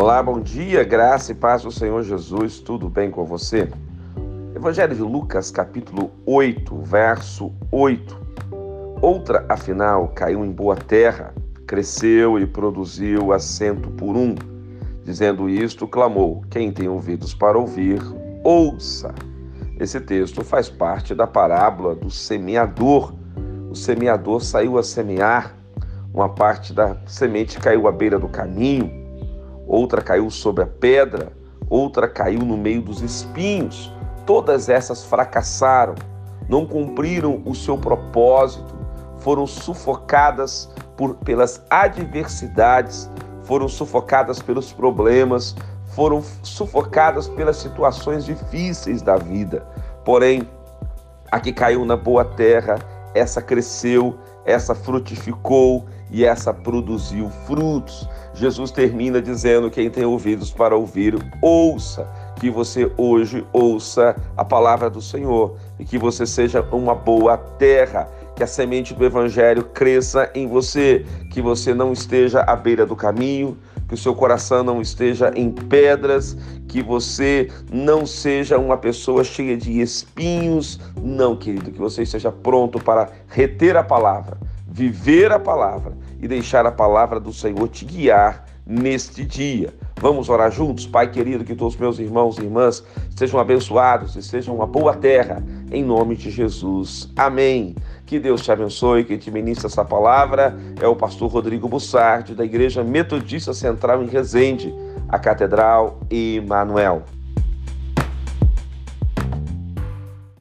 Olá, bom dia, graça e paz do Senhor Jesus, tudo bem com você? Evangelho de Lucas, capítulo 8, verso 8. Outra, afinal, caiu em boa terra, cresceu e produziu assento por um. Dizendo isto, clamou: Quem tem ouvidos para ouvir, ouça. Esse texto faz parte da parábola do semeador. O semeador saiu a semear, uma parte da semente caiu à beira do caminho outra caiu sobre a pedra, outra caiu no meio dos espinhos. Todas essas fracassaram, não cumpriram o seu propósito, foram sufocadas por, pelas adversidades, foram sufocadas pelos problemas, foram sufocadas pelas situações difíceis da vida. Porém, a que caiu na boa terra, essa cresceu, essa frutificou e essa produziu frutos. Jesus termina dizendo: quem tem ouvidos para ouvir, ouça. Que você hoje ouça a palavra do Senhor e que você seja uma boa terra, que a semente do Evangelho cresça em você, que você não esteja à beira do caminho, que o seu coração não esteja em pedras, que você não seja uma pessoa cheia de espinhos. Não, querido, que você esteja pronto para reter a palavra viver a palavra e deixar a palavra do Senhor te guiar neste dia. Vamos orar juntos? Pai querido, que todos meus irmãos e irmãs sejam abençoados e sejam uma boa terra, em nome de Jesus. Amém. Que Deus te abençoe, que te ministra essa palavra é o pastor Rodrigo Bussardi, da Igreja Metodista Central em Resende, a Catedral Emanuel.